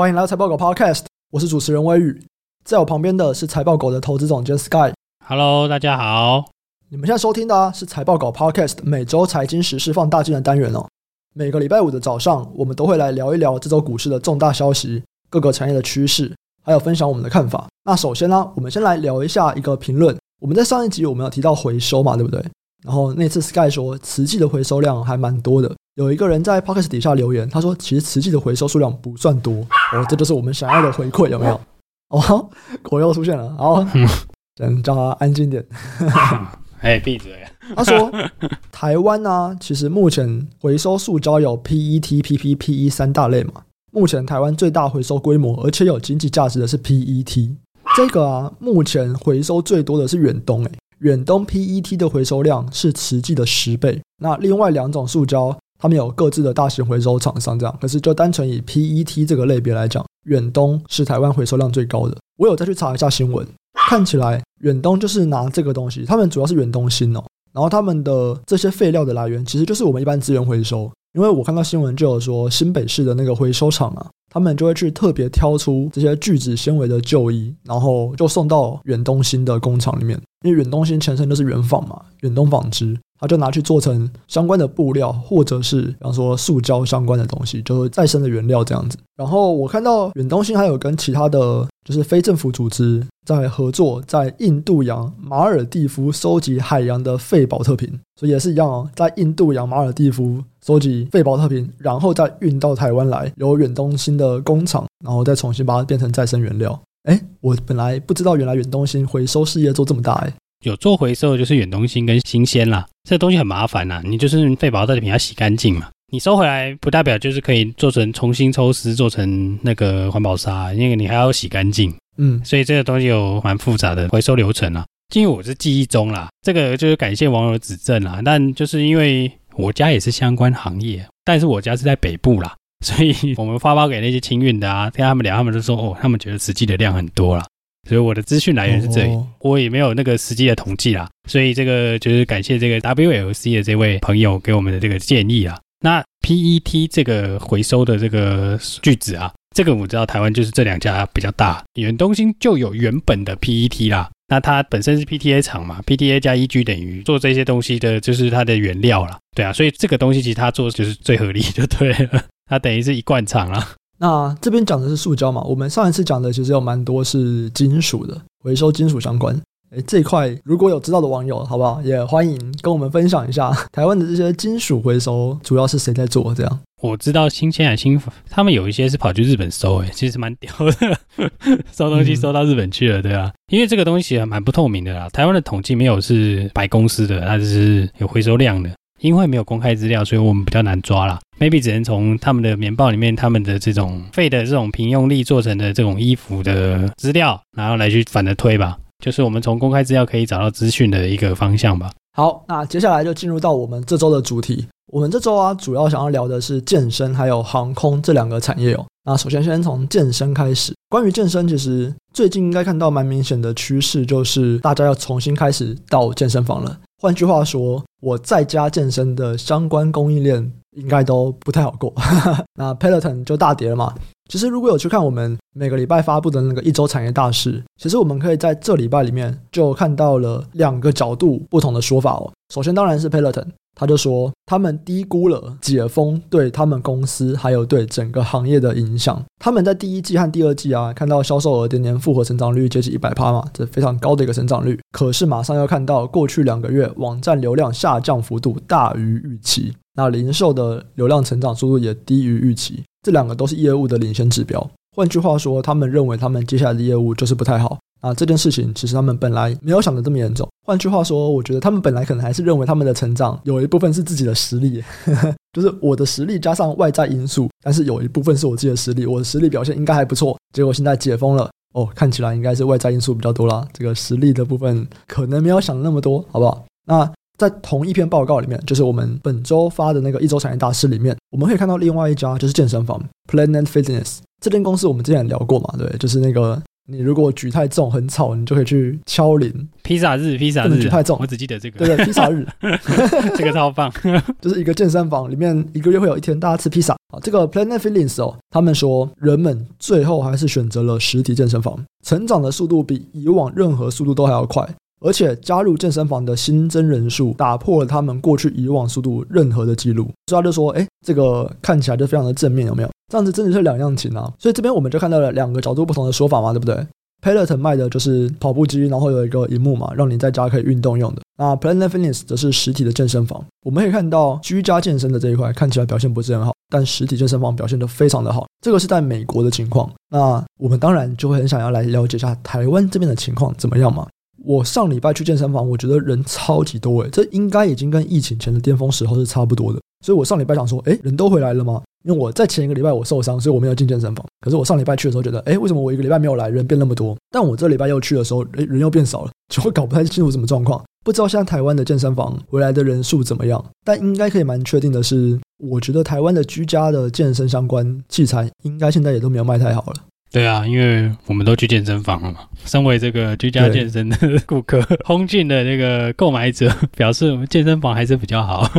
欢迎来到财报狗 Podcast，我是主持人威宇，在我旁边的是财报狗的投资总监 Sky。Hello，大家好。你们现在收听的啊是财报狗 Podcast 每周财经时事放大镜的单元哦。每个礼拜五的早上，我们都会来聊一聊这周股市的重大消息、各个产业的趋势，还有分享我们的看法。那首先呢，我们先来聊一下一个评论。我们在上一集我们有提到回收嘛，对不对？然后那次 Sky 说瓷器的回收量还蛮多的。有一个人在 Podcast 底下留言，他说：“其实瓷器的回收数量不算多哦，这就是我们想要的回馈，有没有？”哦，果又出现了，好，先叫他安静点。哎，闭嘴！他说：“台湾呢、啊，其实目前回收塑胶有 PET、PP、PE 三大类嘛。目前台湾最大回收规模，而且有经济价值的是 PET。这个啊，目前回收最多的是远东、欸，诶，远东 PET 的回收量是慈济的十倍。那另外两种塑胶。”他们有各自的大型回收厂商，这样。可是就单纯以 PET 这个类别来讲，远东是台湾回收量最高的。我有再去查一下新闻，看起来远东就是拿这个东西，他们主要是远东新哦。然后他们的这些废料的来源，其实就是我们一般资源回收。因为我看到新闻就有说，新北市的那个回收厂啊，他们就会去特别挑出这些聚酯纤维的旧衣，然后就送到远东新的工厂里面。因为远东新前身就是远纺嘛，远东纺织。他就拿去做成相关的布料，或者是比方说塑胶相关的东西，就是再生的原料这样子。然后我看到远东新还有跟其他的就是非政府组织在合作，在印度洋马尔地夫收集海洋的废宝特瓶，所以也是一样哦，在印度洋马尔地夫收集废宝特瓶，然后再运到台湾来，由远东新的工厂，然后再重新把它变成再生原料。哎，我本来不知道原来远东新回收事业做这么大哎。有做回收就是远东新跟新鲜啦，这个东西很麻烦呐，你就是废宝特瓶要洗干净嘛，你收回来不代表就是可以做成重新抽丝做成那个环保纱，那个你还要洗干净，嗯，所以这个东西有蛮复杂的回收流程啊。因为我是记忆中啦，这个就是感谢网友指正啦，但就是因为我家也是相关行业，但是我家是在北部啦，所以我们发包给那些清运的啊，跟他们聊，他们就说哦，他们觉得实际的量很多啦。所以我的资讯来源是这里，哦、我也没有那个实际的统计啦，所以这个就是感谢这个 WLC 的这位朋友给我们的这个建议啊。那 PET 这个回收的这个聚酯啊，这个我知道台湾就是这两家比较大，远东新就有原本的 PET 啦，那它本身是 PTA 厂嘛，PTA 加 EG 等于做这些东西的就是它的原料啦。对啊，所以这个东西其实它做就是最合理就对了，它等于是一罐厂啦。那这边讲的是塑胶嘛？我们上一次讲的其实有蛮多是金属的回收，金属相关。诶，这一块如果有知道的网友，好不好？也欢迎跟我们分享一下 台湾的这些金属回收主要是谁在做？这样我知道新千海新他们有一些是跑去日本收，诶，其实蛮屌的，收东西收到日本去了，对啊，因为这个东西还蛮不透明的啦。台湾的统计没有是白公司的，它只是有回收量的。因为没有公开资料，所以我们比较难抓啦。Maybe 只能从他们的棉报里面，他们的这种废的这种平用力做成的这种衣服的资料，然后来去反着推吧。就是我们从公开资料可以找到资讯的一个方向吧。好，那接下来就进入到我们这周的主题。我们这周啊，主要想要聊的是健身还有航空这两个产业哦。那首先先从健身开始。关于健身，其实最近应该看到蛮明显的趋势，就是大家要重新开始到健身房了。换句话说，我在家健身的相关供应链应该都不太好过。那 Peloton 就大跌了嘛。其实如果有去看我们每个礼拜发布的那个一周产业大事，其实我们可以在这礼拜里面就看到了两个角度不同的说法哦。首先当然是 Peloton。他就说，他们低估了解封对他们公司还有对整个行业的影响。他们在第一季和第二季啊，看到销售额年年复合成长率接近一百趴嘛，这非常高的一个成长率。可是马上要看到过去两个月网站流量下降幅度大于预期，那零售的流量成长速度也低于预期，这两个都是业务的领先指标。换句话说，他们认为他们接下来的业务就是不太好。啊，这件事情其实他们本来没有想的这么严重。换句话说，我觉得他们本来可能还是认为他们的成长有一部分是自己的实力，就是我的实力加上外在因素，但是有一部分是我自己的实力，我的实力表现应该还不错。结果现在解封了，哦，看起来应该是外在因素比较多啦。这个实力的部分可能没有想那么多，好不好？那在同一篇报告里面，就是我们本周发的那个一周产业大事里面，我们可以看到另外一家就是健身房 Planet Fitness。这间公司我们之前聊过嘛，对，就是那个你如果举太重很吵，你就可以去敲铃。披萨日，披萨日，举太重，我只记得这个。对对，披萨日，这个超棒，就是一个健身房里面一个月会有一天大家吃披萨啊。这个 Planet Fitness 哦，他们说人们最后还是选择了实体健身房，成长的速度比以往任何速度都还要快，而且加入健身房的新增人数打破了他们过去以往速度任何的记录。所以他就说，哎，这个看起来就非常的正面，有没有？这样子真的是两样情啊，所以这边我们就看到了两个角度不同的说法嘛，对不对？Peloton 卖的就是跑步机，然后有一个荧幕嘛，让你在家可以运动用的。那 Planet Fitness 则是实体的健身房。我们可以看到居家健身的这一块看起来表现不是很好，但实体健身房表现的非常的好。这个是在美国的情况。那我们当然就会很想要来了解一下台湾这边的情况怎么样嘛。我上礼拜去健身房，我觉得人超级多诶，这应该已经跟疫情前的巅峰时候是差不多的。所以我上礼拜想说，诶，人都回来了吗？因为我在前一个礼拜我受伤，所以我没有进健身房。可是我上礼拜去的时候觉得，诶，为什么我一个礼拜没有来，人变那么多？但我这礼拜又去的时候，诶，人又变少了，就会搞不太清楚什么状况。不知道现在台湾的健身房回来的人数怎么样？但应该可以蛮确定的是，我觉得台湾的居家的健身相关器材，应该现在也都没有卖太好了。对啊，因为我们都去健身房了嘛。身为这个居家健身的 顾客，轰进的那个购买者表示，我们健身房还是比较好。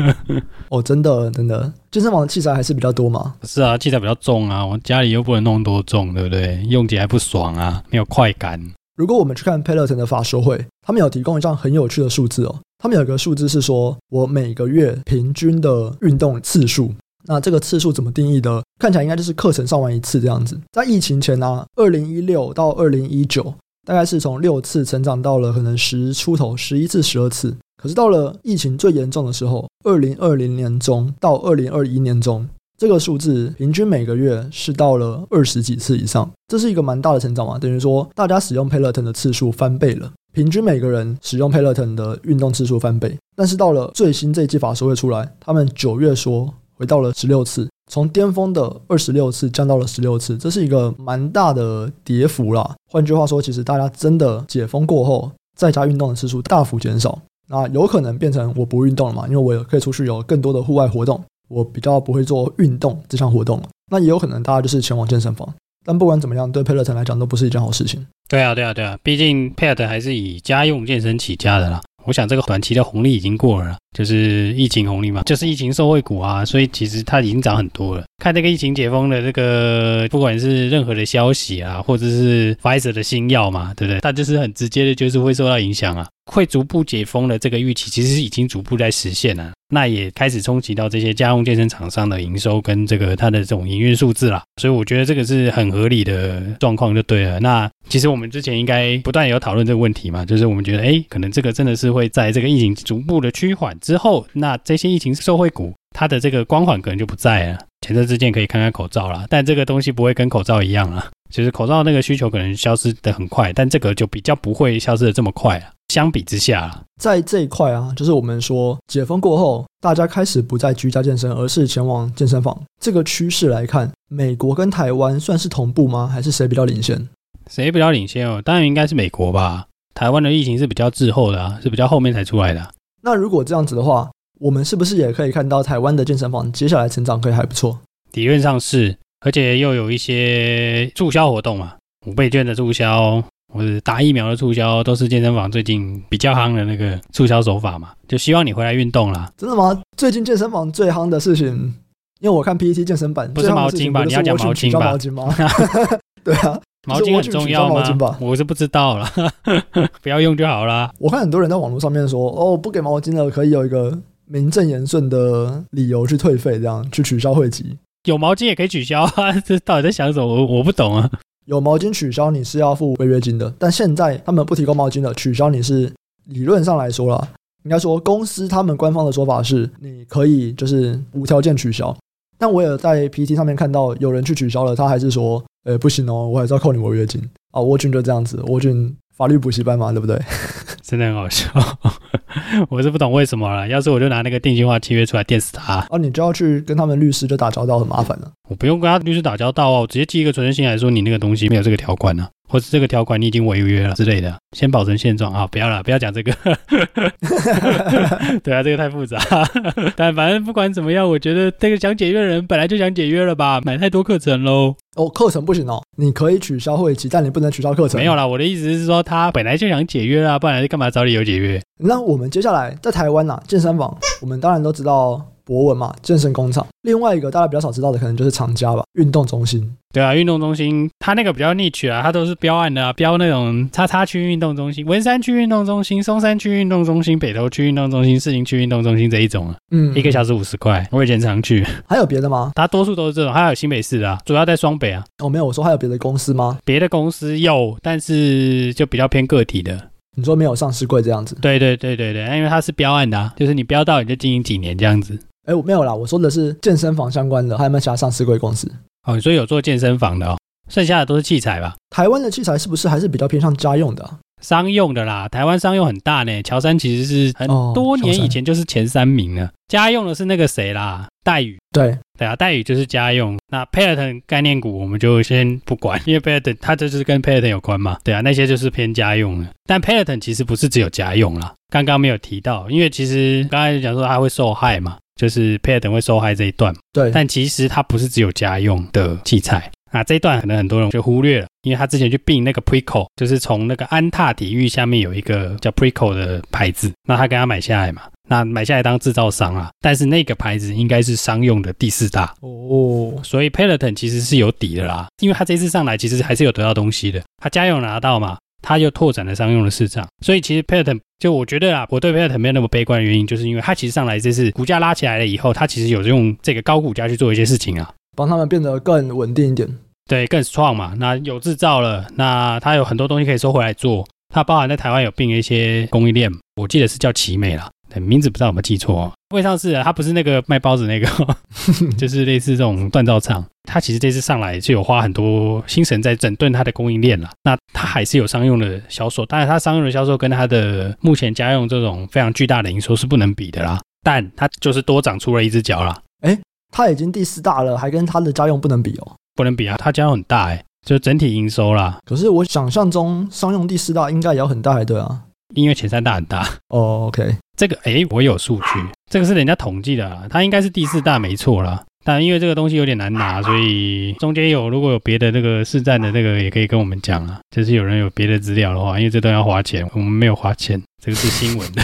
哦，真的真的，健身房的器材还是比较多嘛？是啊，器材比较重啊，我家里又不能弄多重，对不对？用起来不爽啊，没有快感。如果我们去看 Peloton 的法说会，他们有提供一张很有趣的数字哦。他们有一个数字是说，我每个月平均的运动次数。那这个次数怎么定义的？看起来应该就是课程上完一次这样子。在疫情前呢、啊，二零一六到二零一九，大概是从六次成长到了可能十出头，十一次、十二次。可是到了疫情最严重的时候，二零二零年中到二零二一年中，这个数字平均每个月是到了二十几次以上。这是一个蛮大的成长嘛，等于说大家使用 Peloton 的次数翻倍了，平均每个人使用 Peloton 的运动次数翻倍。但是到了最新这一季法说会出来，他们九月说。回到了十六次，从巅峰的二十六次降到了十六次，这是一个蛮大的跌幅啦。换句话说，其实大家真的解封过后，在家运动的次数大幅减少，那有可能变成我不运动了嘛？因为我可以出去有更多的户外活动，我比较不会做运动这项活动。那也有可能大家就是前往健身房。但不管怎么样，对 Peloton 来讲都不是一件好事情。对啊，对啊，对啊，毕竟 Pad 还是以家用健身起家的啦。我想这个短期的红利已经过了，就是疫情红利嘛，就是疫情受惠股啊，所以其实它已经涨很多了。看这个疫情解封的这个，不管是任何的消息啊，或者是 Pfizer 的新药嘛，对不对？它就是很直接的，就是会受到影响啊。会逐步解封的这个预期，其实已经逐步在实现了。那也开始冲击到这些家用健身厂商的营收跟这个它的这种营运数字了。所以我觉得这个是很合理的状况，就对了。那其实我们之前应该不断有讨论这个问题嘛，就是我们觉得，哎，可能这个真的是会在这个疫情逐步的趋缓之后，那这些疫情受惠股它的这个光环可能就不在了。前车之鉴可以看看口罩啦，但这个东西不会跟口罩一样啊。其实口罩那个需求可能消失的很快，但这个就比较不会消失的这么快啊。相比之下，在这一块啊，就是我们说解封过后，大家开始不再居家健身，而是前往健身房。这个趋势来看，美国跟台湾算是同步吗？还是谁比较领先？谁比较领先哦？当然应该是美国吧。台湾的疫情是比较滞后的啊，是比较后面才出来的啊。那如果这样子的话，我们是不是也可以看到台湾的健身房接下来成长可以还不错？理论上是，而且又有一些促销活动嘛，五倍券的促销。或者打疫苗的促销都是健身房最近比较夯的那个促销手法嘛，就希望你回来运动啦。真的吗？最近健身房最夯的事情，因为我看 P E T 健身版，不是毛巾吧？你要讲毛巾吧？毛巾吗？对啊，毛巾很重要吗？我是不知道啦，不要用就好啦。我看很多人在网络上面说，哦，不给毛巾了，可以有一个名正言顺的理由去退费，这样去取消会籍。有毛巾也可以取消啊？这到底在想什么？我我不懂啊。有毛巾取消你是要付违约金的，但现在他们不提供毛巾了，取消你是理论上来说啦，应该说公司他们官方的说法是你可以就是无条件取消，但我也在 PT 上面看到有人去取消了，他还是说，呃，不行哦，我还是要扣你违约金啊。沃俊就这样子，沃俊法律补习班嘛，对不对？真的很好笑。我是不懂为什么了。要是我就拿那个定型化契约出来电死他。哦，你就要去跟他们律师就打交道，很麻烦了。我不用跟他律师打交道啊，我直接寄一个存真信来说你那个东西没有这个条款呢、啊。或是这个条款你已经违约了之类的，先保存现状啊！不要了，不要讲这个。对啊，这个太复杂。但反正不管怎么样，我觉得这个想解约的人本来就想解约了吧？买太多课程喽。哦，课程不行哦，你可以取消会期，但你不能取消课程。没有啦，我的意思是说，他本来就想解约啊，不然干嘛找理由解约？那我们接下来在台湾呐、啊，健身房，我们当然都知道。博文嘛，健身工厂。另外一个大家比较少知道的，可能就是厂家吧，运动中心。对啊，运动中心它那个比较 niche 啊，他都是标案的啊，标那种叉叉区运动中心、文山区运动中心、松山区运动中心、北投区运动中心、士林区运动中心这一种啊。嗯，一个小时五十块，我以前常去。还有别的吗？大多数都是这种，还有新北市的啊，主要在双北啊。哦，没有，我说还有别的公司吗？别的公司有，但是就比较偏个体的。你说没有上市柜这样子？对对对对对，因为它是标案的啊，就是你标到你就经营几年这样子。哎，我没有啦，我说的是健身房相关的，还有没有其他上市柜公司？哦，你说有做健身房的哦，剩下的都是器材吧？台湾的器材是不是还是比较偏向家用的啊？商用的啦，台湾商用很大呢。乔山其实是很多年以前就是前三名了。哦、家用的是那个谁啦？戴宇。对对啊，戴宇就是家用。那 Peloton 概念股我们就先不管，因为 Peloton 它这就是跟 Peloton 有关嘛。对啊，那些就是偏家用的。但 Peloton 其实不是只有家用啦，刚刚没有提到，因为其实刚才讲说它会受害嘛。就是 Peloton 会受害这一段，对，但其实它不是只有家用的器材啊，这一段可能很多人就忽略了，因为他之前去并那个 Preco，就是从那个安踏体育下面有一个叫 Preco 的牌子，那他跟他买下来嘛，那买下来当制造商啊，但是那个牌子应该是商用的第四大哦，所以 Peloton 其实是有底的啦，因为他这次上来其实还是有得到东西的，他家用拿到嘛。他又拓展了商用的市场，所以其实 Peloton 就我觉得啊，我对 Peloton 没有那么悲观的原因，就是因为他其实上来这次股价拉起来了以后，他其实有用这个高股价去做一些事情啊，帮他们变得更稳定一点，对，更 strong 嘛。那有制造了，那它有很多东西可以收回来做，它包含在台湾有并一些供应链，我记得是叫奇美啦。名字不知道有没有记错哦，未上市啊，它不是那个卖包子那个，就是类似这种锻造厂。它其实这次上来就有花很多心神在整顿它的供应链了。那它还是有商用的销售，当然它商用的销售跟它的目前家用这种非常巨大的营收是不能比的啦。但它就是多长出了一只脚啦。诶，它已经第四大了，还跟他的家用不能比哦？不能比啊，他家用很大诶，就整体营收啦。可是我想象中商用第四大应该也要很大才对啊。因为前三大很大哦，OK，这个诶，我有数据，这个是人家统计的啦，它应该是第四大没错啦。但因为这个东西有点难拿，所以中间有如果有别的那个市占的那个也可以跟我们讲啊，就是有人有别的资料的话，因为这都要花钱，我们没有花钱，这个是新闻的，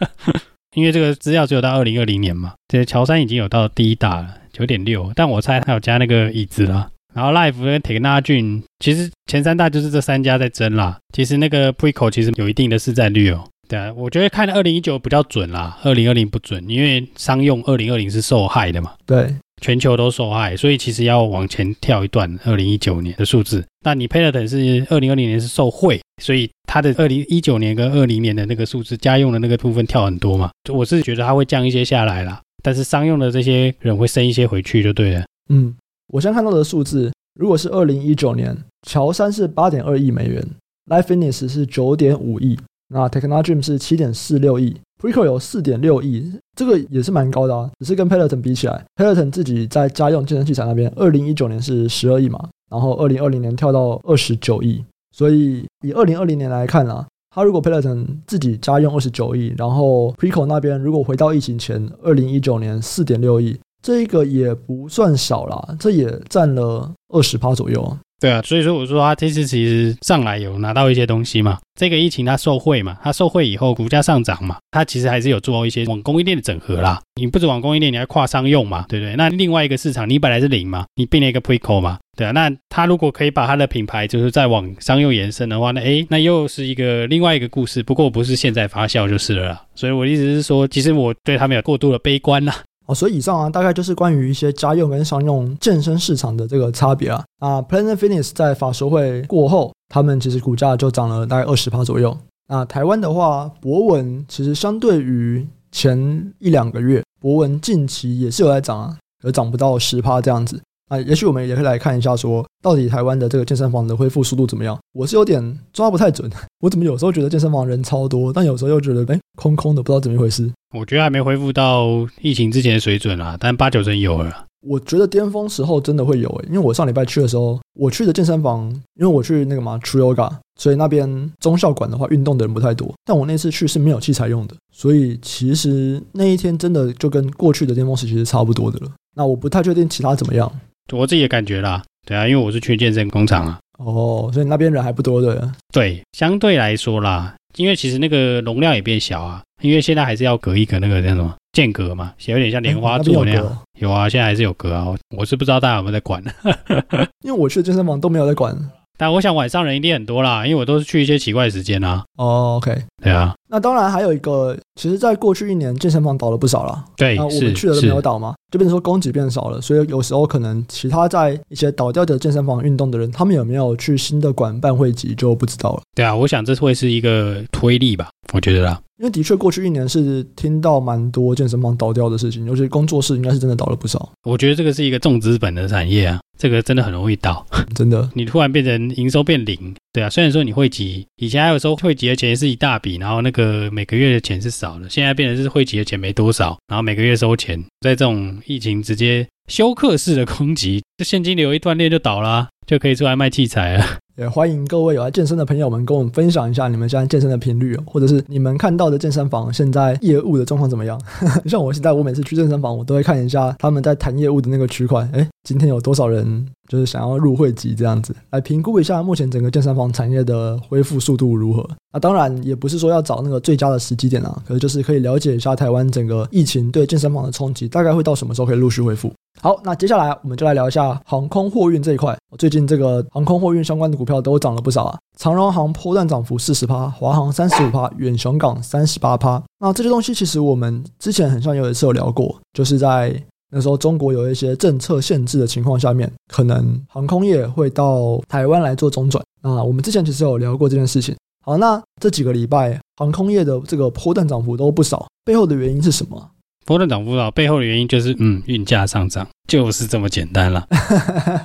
因为这个资料只有到二零二零年嘛，这乔山已经有到第一大了，九点六，但我猜他有加那个椅子啦。然后 Life 跟 Technogym 其实前三大就是这三家在争啦。其实那个 Preco 其实有一定的市占率哦。对啊，我觉得看二零一九比较准啦，二零二零不准，因为商用二零二零是受害的嘛。对，全球都受害，所以其实要往前跳一段二零一九年的数字。那你 Peloton 是二零二零年是受贿，所以它的二零一九年跟二零年的那个数字，家用的那个部分跳很多嘛。我是觉得它会降一些下来啦，但是商用的这些人会升一些回去就对了。嗯。我先看到的数字，如果是二零一九年，乔三是八点二亿美元，Life Fitness 是九点五亿，那 Technogym 是七点四六亿，Preco 有四点六亿，这个也是蛮高的啊。只是跟 Peloton 比起来，Peloton 自己在家用健身器材那边，二零一九年是十二亿嘛，然后二零二零年跳到二十九亿，所以以二零二零年来看啊，他如果 Peloton 自己家用二十九亿，然后 Preco 那边如果回到疫情前，二零一九年四点六亿。这一个也不算少啦，这也占了二十趴左右。对啊，所以说我说他这次其实上来有拿到一些东西嘛，这个疫情它受惠嘛，它受惠以后股价上涨嘛，它其实还是有做一些往供应链的整合啦。你不止往供应链，你还跨商用嘛，对不对？那另外一个市场，你本来是零嘛，你并了一个 Preco 嘛，对啊。那他如果可以把他的品牌就是再往商用延伸的话，那诶，那又是一个另外一个故事。不过不是现在发酵就是了啦。所以我的意思是说，其实我对他们有过度的悲观啦。哦，所以以上啊，大概就是关于一些家用跟商用健身市场的这个差别啊。啊，Planet Fitness 在法说会过后，他们其实股价就涨了大概二十趴左右。那台湾的话，博文其实相对于前一两个月，博文近期也是有在涨啊，有涨不到十趴这样子。啊，也许我们也可以来看一下说，说到底台湾的这个健身房的恢复速度怎么样？我是有点抓不太准，我怎么有时候觉得健身房人超多，但有时候又觉得哎空空的，不知道怎么一回事。我觉得还没恢复到疫情之前的水准啦，但八九成有了。我觉得巅峰时候真的会有诶，因为我上礼拜去的时候，我去的健身房，因为我去那个嘛 True Yoga，所以那边中校馆的话，运动的人不太多。但我那次去是没有器材用的，所以其实那一天真的就跟过去的巅峰时期是差不多的了。那我不太确定其他怎么样，我自己的感觉啦。对啊，因为我是去健身工厂啊。哦，所以那边人还不多的。对，相对来说啦，因为其实那个容量也变小啊，因为现在还是要隔一个那个叫什么间隔嘛，有点像莲花座那样。嗯有啊，现在还是有隔啊，我是不知道大家有没有在管，因为我去健身房都没有在管。但我想晚上人一定很多啦，因为我都是去一些奇怪的时间啊。哦，OK，对啊。那当然还有一个，其实，在过去一年健身房倒了不少啦。对，那我们去的都没有倒嘛，就变成说供给变少了，所以有时候可能其他在一些倒掉的健身房运动的人，他们有没有去新的馆办会籍就不知道了。对啊，我想这会是一个推力吧，我觉得啦。因为的确，过去一年是听到蛮多健身房倒掉的事情，尤其工作室应该是真的倒了不少。我觉得这个是一个重资本的产业啊，这个真的很容易倒，真的。你突然变成营收变零，对啊，虽然说你会籍，以前还有时候会籍的钱是一大笔，然后那个每个月的钱是少的，现在变成是会籍的钱没多少，然后每个月收钱，在这种疫情直接休克式的攻击，这现金流一断裂就倒了，就可以出来卖器材了。也欢迎各位有来健身的朋友们跟我们分享一下你们现在健身的频率，或者是你们看到的健身房现在业务的状况怎么样？像我现在，我每次去健身房，我都会看一下他们在谈业务的那个取款，诶，今天有多少人就是想要入会籍这样子，来评估一下目前整个健身房产业的恢复速度如何。那当然也不是说要找那个最佳的时机点啊，可是就是可以了解一下台湾整个疫情对健身房的冲击，大概会到什么时候可以陆续恢复。好，那接下来我们就来聊一下航空货运这一块。最近这个航空货运相关的股票都涨了不少啊，长荣航波段涨幅四十趴，华航三十五趴，远雄港三十八趴。那这些东西其实我们之前很像有一次有聊过，就是在那时候中国有一些政策限制的情况下面，可能航空业会到台湾来做中转。那我们之前其实有聊过这件事情。好，那这几个礼拜航空业的这个波段涨幅都不少，背后的原因是什么？波段涨幅少，背后的原因就是，嗯，运价上涨，就是这么简单了。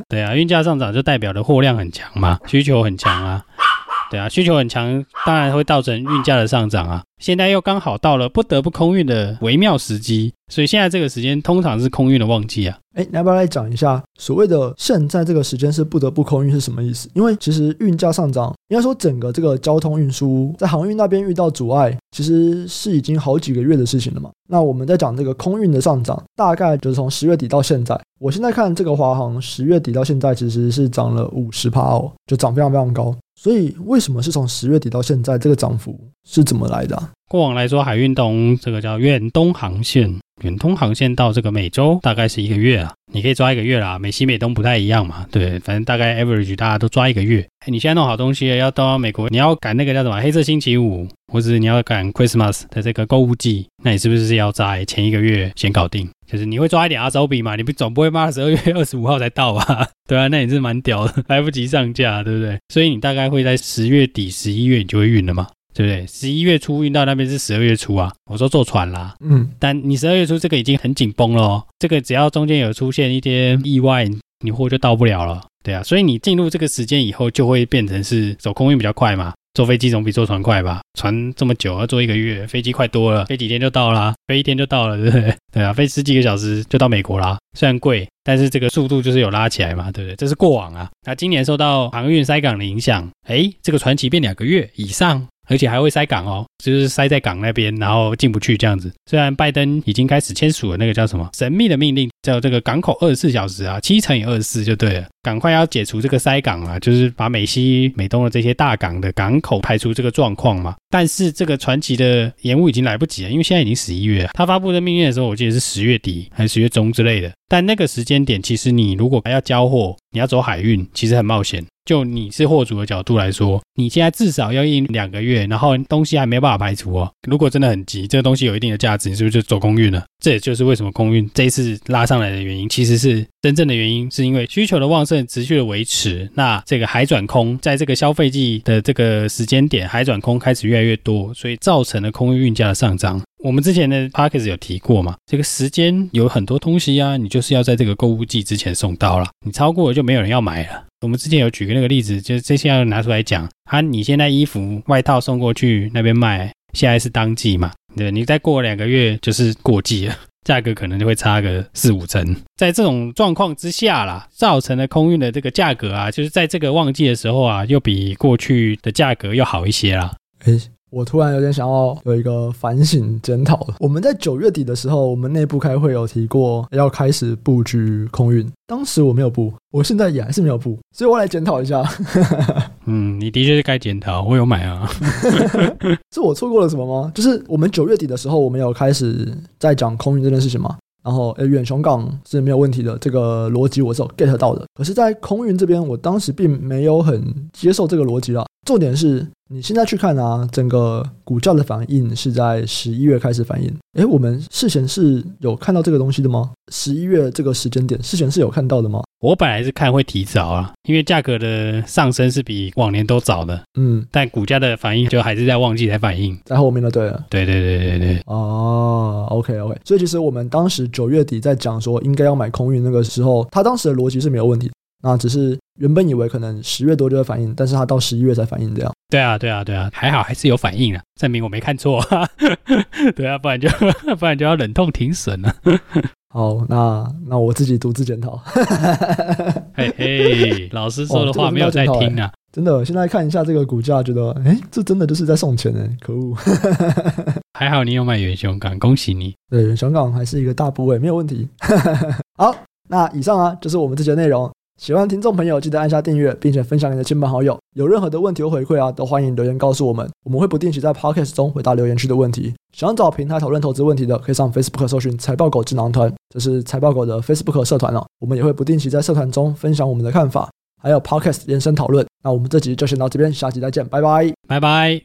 对啊，运价上涨就代表的货量很强嘛，需求很强啊。对啊，需求很强，当然会造成运价的上涨啊。现在又刚好到了不得不空运的微妙时机，所以现在这个时间通常是空运的旺季啊。哎，你要不要来讲一下所谓的现在这个时间是不得不空运是什么意思？因为其实运价上涨，应该说整个这个交通运输在航运那边遇到阻碍，其实是已经好几个月的事情了嘛。那我们在讲这个空运的上涨，大概就是从十月底到现在。我现在看这个华航十月底到现在其实是涨了五十趴哦，就涨非常非常高。所以为什么是从十月底到现在这个涨幅是怎么来的？过往来说，海运通这个叫远东航线，远东航线到这个美洲大概是一个月啊，你可以抓一个月啦。美西美东不太一样嘛，对，反正大概 average 大家都抓一个月。哎，你现在弄好东西要到美国，你要赶那个叫什么黑色星期五，或者你要赶 Christmas 的这个购物季，那你是不是要在前一个月先搞定？就是你会抓一点阿周比嘛？你不总不会骂十二月二十五号才到吧？对啊，那也是蛮屌的，来不及上架，对不对？所以你大概会在十月底、十一月你就会运了嘛，对不对？十一月初运到那边是十二月初啊。我说坐船啦，嗯，但你十二月初这个已经很紧绷了哦，这个只要中间有出现一些意外，你货就到不了了，对啊。所以你进入这个时间以后，就会变成是走空运比较快嘛。坐飞机总比坐船快吧？船这么久要坐一个月，飞机快多了，飞几天就到啦，飞一天就到了，对不对？对啊，飞十几个小时就到美国啦。虽然贵，但是这个速度就是有拉起来嘛，对不对？这是过往啊。那今年受到航运塞港的影响，诶，这个船期变两个月以上。而且还会塞港哦，就是塞在港那边，然后进不去这样子。虽然拜登已经开始签署了那个叫什么神秘的命令，叫这个港口二十四小时啊，七乘以二十四就对了，赶快要解除这个塞港啊，就是把美西、美东的这些大港的港口排除这个状况嘛。但是这个传奇的延误已经来不及了，因为现在已经十一月，他发布的命令的时候，我记得是十月底还是十月中之类的。但那个时间点，其实你如果还要交货，你要走海运，其实很冒险。就你是货主的角度来说，你现在至少要运两个月，然后东西还没办法排除哦。如果真的很急，这个东西有一定的价值，你是不是就走空运了？这也就是为什么空运这一次拉上来的原因，其实是真正的原因是因为需求的旺盛持续的维持，那这个海转空在这个消费季的这个时间点，海转空开始越来越多，所以造成了空运运价的上涨。我们之前的 podcast 有提过嘛，这个时间有很多东西啊，你就是要在这个购物季之前送到了，你超过了就没有人要买了。我们之前有举个那个例子，就是这些要拿出来讲啊，你现在衣服外套送过去那边卖，现在是当季嘛，对，你再过两个月就是过季了，价格可能就会差个四五成。在这种状况之下啦，造成了空运的这个价格啊，就是在这个旺季的时候啊，又比过去的价格又好一些啦。诶我突然有点想要有一个反省检讨了。我们在九月底的时候，我们内部开会有提过要开始布局空运，当时我没有布，我现在也还是没有布，所以我来检讨一下。嗯，你的确是该检讨，我有买啊。是我错过了什么吗？就是我们九月底的时候，我们有开始在讲空运这件事情嘛？然后，诶，远雄港是没有问题的，这个逻辑我是有 get 到的。可是，在空运这边，我当时并没有很接受这个逻辑了。重点是，你现在去看啊，整个股价的反应是在十一月开始反应。诶，我们事前是有看到这个东西的吗？十一月这个时间点，事前是有看到的吗？我本来是看会提早啊，因为价格的上升是比往年都早的，嗯，但股价的反应就还是在旺季才反应，在后面的对了，对对对对对，哦，OK OK，所以其实我们当时九月底在讲说应该要买空运那个时候，他当时的逻辑是没有问题，那只是原本以为可能十月多就会反应，但是他到十一月才反应这样。对啊对啊对啊，还好还是有反应啊，证明我没看错，对啊，不然就 不然就要忍痛停损了。好，那那我自己独自检讨。嘿嘿，老师说的话没有在听啊！真的，现在看一下这个股价，觉得，哎，这真的就是在送钱哎，可恶！还好你有买远雄港，恭喜你。对，远雄港还是一个大部位，没有问题。好，那以上啊，就是我们这节内容。喜欢听众朋友记得按下订阅，并且分享你的亲朋好友。有任何的问题或回馈啊，都欢迎留言告诉我们，我们会不定期在 Podcast 中回答留言区的问题。想找平台讨论投资问题的，可以上 Facebook 搜寻“财报狗智囊团”，这是财报狗的 Facebook 社团哦。我们也会不定期在社团中分享我们的看法，还有 Podcast 延伸讨论。那我们这集就先到这边，下集再见，拜拜，拜拜。